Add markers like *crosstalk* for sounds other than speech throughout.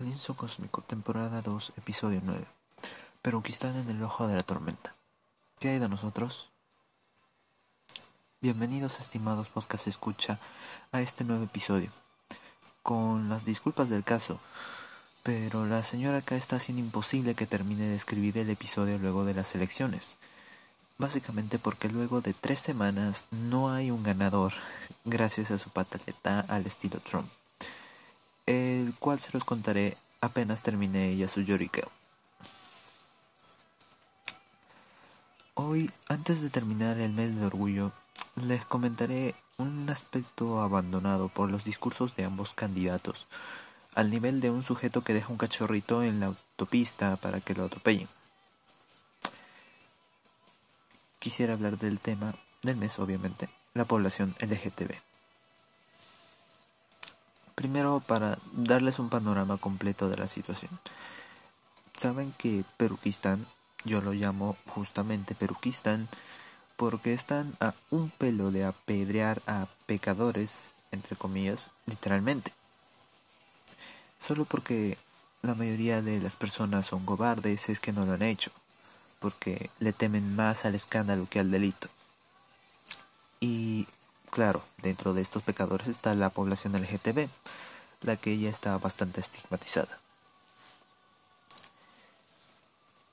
Lienzo Cósmico, temporada 2, episodio 9. Peruquistán en el ojo de la tormenta. ¿Qué hay de nosotros? Bienvenidos, estimados podcast escucha, a este nuevo episodio. Con las disculpas del caso, pero la señora acá está haciendo imposible que termine de escribir el episodio luego de las elecciones. Básicamente porque luego de tres semanas no hay un ganador, *laughs* gracias a su pataleta al estilo Trump el cual se los contaré apenas termine ella su lloriqueo. Hoy, antes de terminar el mes de orgullo, les comentaré un aspecto abandonado por los discursos de ambos candidatos, al nivel de un sujeto que deja un cachorrito en la autopista para que lo atropellen. Quisiera hablar del tema del mes, obviamente, la población LGTB. Primero, para darles un panorama completo de la situación. Saben que Peruquistán, yo lo llamo justamente Peruquistán, porque están a un pelo de apedrear a pecadores, entre comillas, literalmente. Solo porque la mayoría de las personas son cobardes es que no lo han hecho, porque le temen más al escándalo que al delito. Y Claro, dentro de estos pecadores está la población LGTB, la que ya está bastante estigmatizada.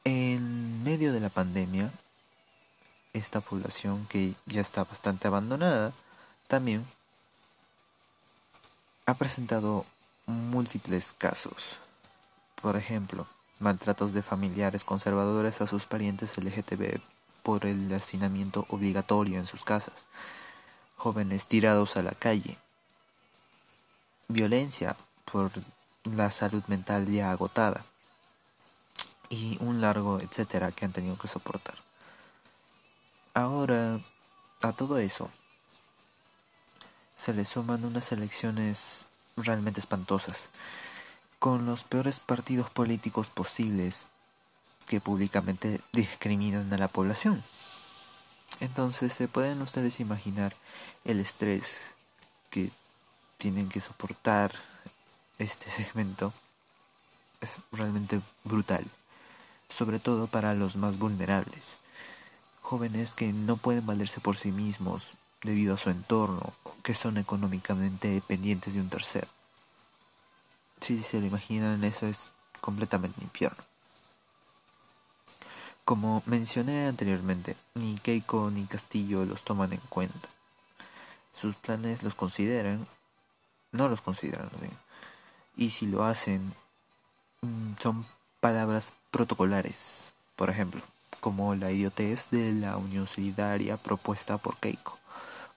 En medio de la pandemia, esta población que ya está bastante abandonada, también ha presentado múltiples casos. Por ejemplo, maltratos de familiares conservadores a sus parientes LGTB por el hacinamiento obligatorio en sus casas jóvenes tirados a la calle, violencia por la salud mental ya agotada y un largo etcétera que han tenido que soportar. Ahora, a todo eso, se le suman unas elecciones realmente espantosas, con los peores partidos políticos posibles que públicamente discriminan a la población. Entonces, ¿se pueden ustedes imaginar el estrés que tienen que soportar este *laughs* segmento? Es realmente brutal, sobre todo para los más vulnerables, jóvenes que no pueden valerse por sí mismos debido a su entorno, que son económicamente dependientes de un tercero. Si se lo imaginan, eso es completamente infierno. Como mencioné anteriormente, ni Keiko ni Castillo los toman en cuenta. Sus planes los consideran, no los consideran, y si lo hacen, mm, son palabras protocolares, por ejemplo, como la idiotez de la unión solidaria propuesta por Keiko,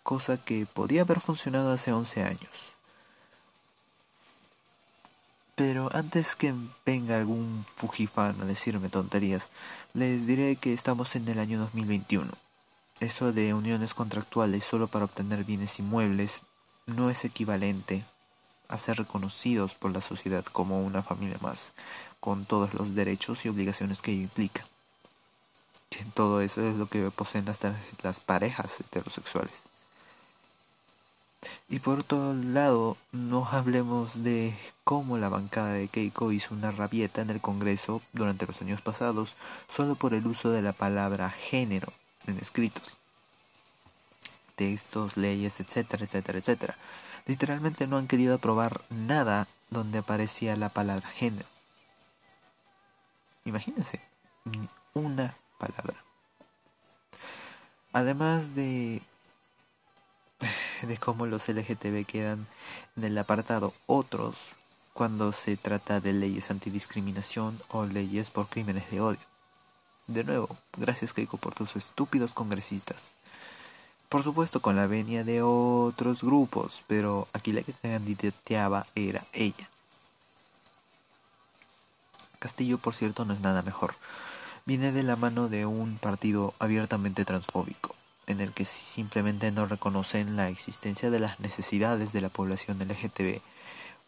cosa que podía haber funcionado hace 11 años. Pero antes que venga algún Fujifan a decirme tonterías, les diré que estamos en el año 2021. Eso de uniones contractuales solo para obtener bienes inmuebles no es equivalente a ser reconocidos por la sociedad como una familia más, con todos los derechos y obligaciones que ello implica. todo eso es lo que poseen las parejas heterosexuales. Y por otro lado, no hablemos de cómo la bancada de Keiko hizo una rabieta en el Congreso durante los años pasados solo por el uso de la palabra género en escritos, textos, leyes, etcétera, etcétera, etcétera. Literalmente no han querido aprobar nada donde aparecía la palabra género. Imagínense, una palabra. Además de *laughs* de cómo los LGTB quedan en el apartado otros cuando se trata de leyes antidiscriminación o leyes por crímenes de odio. De nuevo, gracias Keiko por tus estúpidos congresistas. Por supuesto con la venia de otros grupos, pero aquí la que candidateaba era ella. Castillo, por cierto, no es nada mejor. Viene de la mano de un partido abiertamente transfóbico en el que simplemente no reconocen la existencia de las necesidades de la población LGTB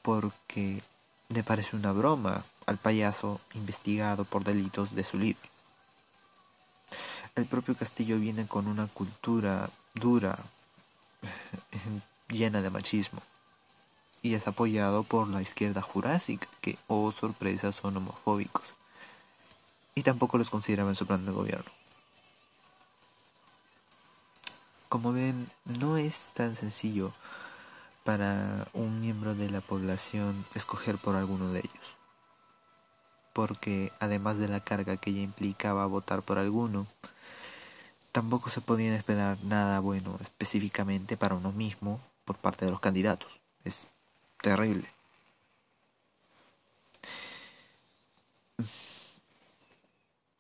porque le parece una broma al payaso investigado por delitos de su libro. El propio Castillo viene con una cultura dura, *laughs* llena de machismo. y es apoyado por la izquierda jurásica, que, oh sorpresa, son homofóbicos. Y tampoco los consideraban su plan de gobierno. Como ven, no es tan sencillo para un miembro de la población escoger por alguno de ellos. Porque además de la carga que ya implicaba votar por alguno, tampoco se podía esperar nada bueno específicamente para uno mismo por parte de los candidatos. Es terrible.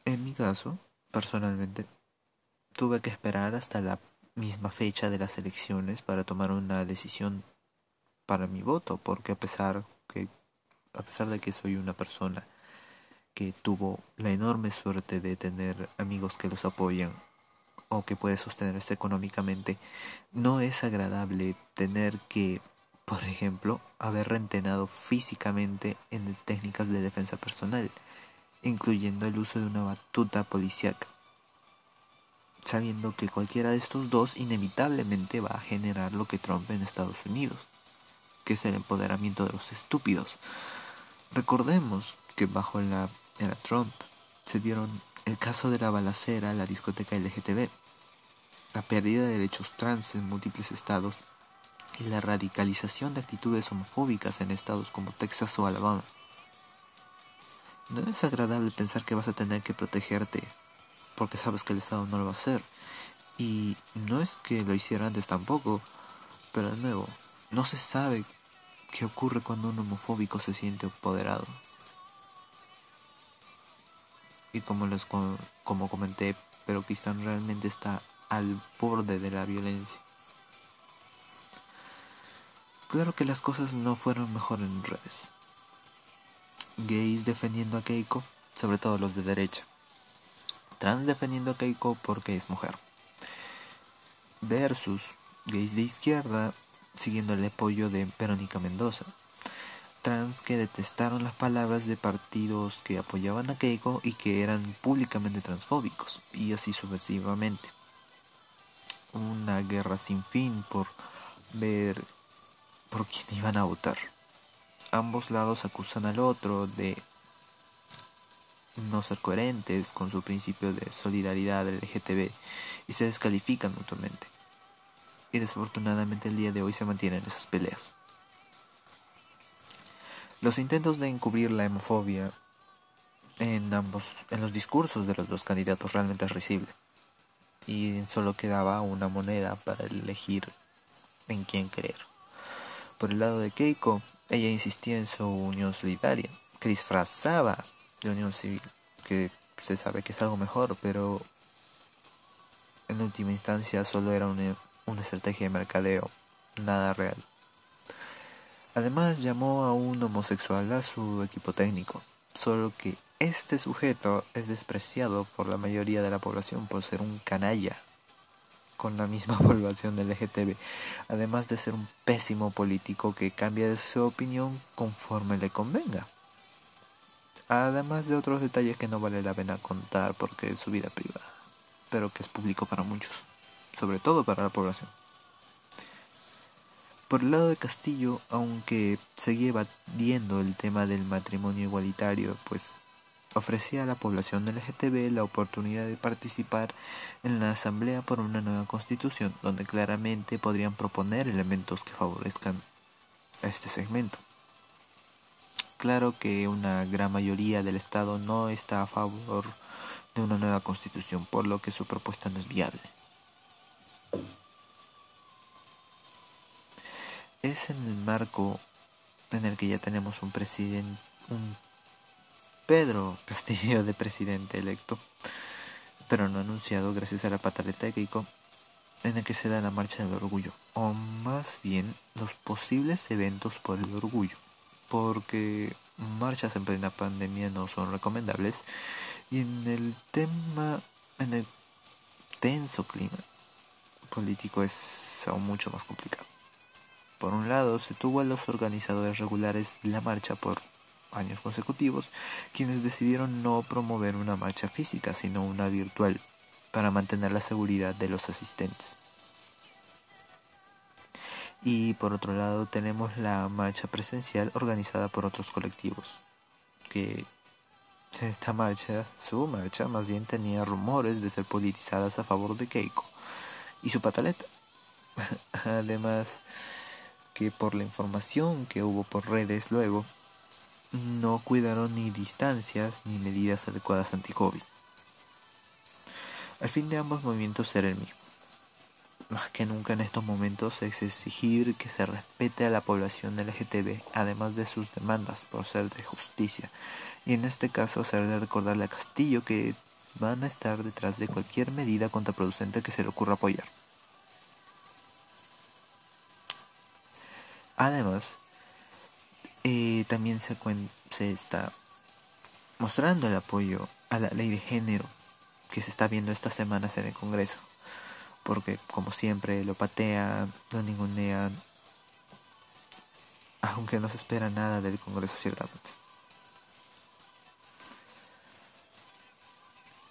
En mi caso, personalmente, tuve que esperar hasta la misma fecha de las elecciones para tomar una decisión para mi voto, porque a pesar que a pesar de que soy una persona que tuvo la enorme suerte de tener amigos que los apoyan o que puede sostenerse económicamente, no es agradable tener que, por ejemplo, haber rentenado físicamente en técnicas de defensa personal, incluyendo el uso de una batuta policíaca, sabiendo que cualquiera de estos dos inevitablemente va a generar lo que Trump en Estados Unidos, que es el empoderamiento de los estúpidos. Recordemos que bajo la era Trump se dieron el caso de la balacera, la discoteca LGTB, la pérdida de derechos trans en múltiples estados y la radicalización de actitudes homofóbicas en estados como Texas o Alabama. No es agradable pensar que vas a tener que protegerte porque sabes que el Estado no lo va a hacer. Y no es que lo hiciera antes tampoco, pero de nuevo, no se sabe qué ocurre cuando un homofóbico se siente apoderado. Y como les como comenté, pero Pakistán realmente está al borde de la violencia. Claro que las cosas no fueron mejor en redes. Gays defendiendo a Keiko, sobre todo los de derecha. Trans defendiendo a Keiko porque es mujer. Versus gays de izquierda siguiendo el apoyo de Verónica Mendoza. Trans que detestaron las palabras de partidos que apoyaban a Keiko y que eran públicamente transfóbicos, y así sucesivamente una guerra sin fin por ver por quién iban a votar. Ambos lados acusan al otro de no ser coherentes con su principio de solidaridad LGTB y se descalifican mutuamente. Y desafortunadamente el día de hoy se mantienen esas peleas. Los intentos de encubrir la hemofobia en ambos en los discursos de los dos candidatos realmente es risible y solo quedaba una moneda para elegir en quién creer. Por el lado de Keiko, ella insistía en su unión solidaria, que disfrazaba de unión civil, que se sabe que es algo mejor, pero en última instancia solo era una, una estrategia de mercadeo, nada real. Además llamó a un homosexual a su equipo técnico, solo que este sujeto es despreciado por la mayoría de la población por ser un canalla con la misma *laughs* población del LGTB, además de ser un pésimo político que cambia de su opinión conforme le convenga. Además de otros detalles que no vale la pena contar porque es su vida privada, pero que es público para muchos, sobre todo para la población. Por el lado de Castillo, aunque seguía batiendo el tema del matrimonio igualitario, pues ofrecía a la población LGTB la oportunidad de participar en la Asamblea por una nueva constitución, donde claramente podrían proponer elementos que favorezcan a este segmento. Claro que una gran mayoría del Estado no está a favor de una nueva constitución, por lo que su propuesta no es viable. Es en el marco en el que ya tenemos un presidente, un Pedro *laughs* Castillo de presidente electo, pero no anunciado gracias a la pataleta de Keiko, en el que se da la marcha del orgullo, o más bien los posibles eventos por el orgullo, porque marchas en plena pandemia no son recomendables, y en el tema, en el tenso clima político es aún mucho más complicado. Por un lado, se tuvo a los organizadores regulares de la marcha por años consecutivos, quienes decidieron no promover una marcha física, sino una virtual, para mantener la seguridad de los asistentes. Y por otro lado tenemos la marcha presencial organizada por otros colectivos, que esta marcha, su marcha, más bien tenía rumores de ser politizadas a favor de Keiko y su pataleta. *laughs* Además, que por la información que hubo por redes luego, no cuidaron ni distancias ni medidas adecuadas anti-COVID. Al fin de ambos movimientos era el mismo. Más que nunca en estos momentos es exigir que se respete a la población LGTB, además de sus demandas por ser de justicia. Y en este caso hacerle recordarle a Castillo que van a estar detrás de cualquier medida contraproducente que se le ocurra apoyar. Además, eh, también se, se está mostrando el apoyo a la ley de género que se está viendo estas semanas en el Congreso. Porque, como siempre, lo patean, lo ningunean, aunque no se espera nada del Congreso ciertamente.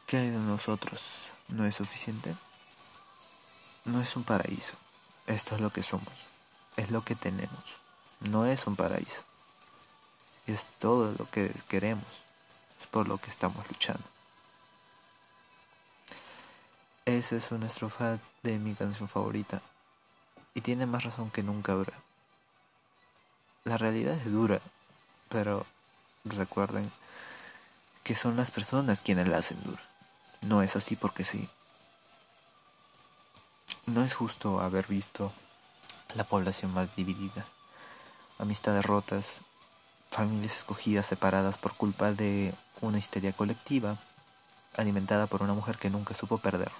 ¿Qué hay de nosotros? ¿No es suficiente? No es un paraíso. Esto es lo que somos es lo que tenemos, no es un paraíso. Es todo lo que queremos, es por lo que estamos luchando. Esa es una estrofa de mi canción favorita y tiene más razón que nunca ahora. La realidad es dura, pero recuerden que son las personas quienes la hacen dura. No es así porque sí. No es justo haber visto la población más dividida, amistades rotas, familias escogidas separadas por culpa de una histeria colectiva alimentada por una mujer que nunca supo perder.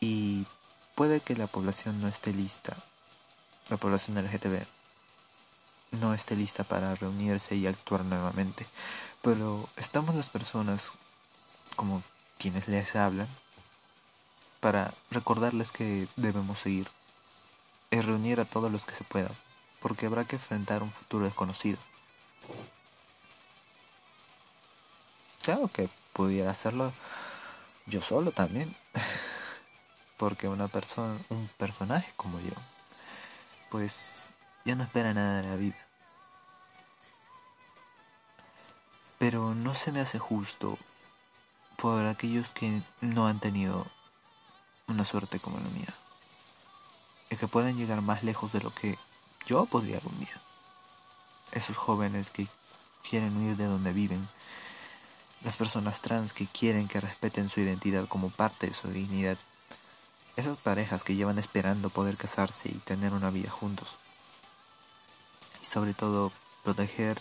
Y puede que la población no esté lista, la población LGTB no esté lista para reunirse y actuar nuevamente, pero estamos las personas como quienes les hablan para recordarles que debemos seguir es reunir a todos los que se puedan, porque habrá que enfrentar un futuro desconocido. Claro que pudiera hacerlo yo solo también, *laughs* porque una persona, un personaje como yo, pues ya no espera nada de la vida. Pero no se me hace justo por aquellos que no han tenido una suerte como la mía que pueden llegar más lejos de lo que yo podría algún día. Esos jóvenes que quieren huir de donde viven, las personas trans que quieren que respeten su identidad como parte de su dignidad, esas parejas que llevan esperando poder casarse y tener una vida juntos. Y sobre todo, proteger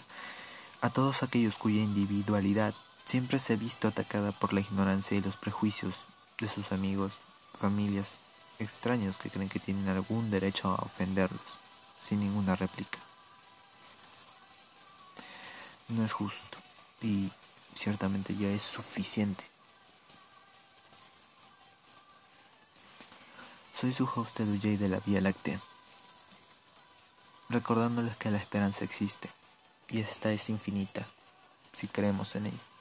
a todos aquellos cuya individualidad siempre se ha visto atacada por la ignorancia y los prejuicios de sus amigos, familias extraños que creen que tienen algún derecho a ofenderlos sin ninguna réplica. No es justo y ciertamente ya es suficiente. Soy su host DJ de la Vía Láctea, recordándoles que la esperanza existe y esta es infinita si creemos en ella.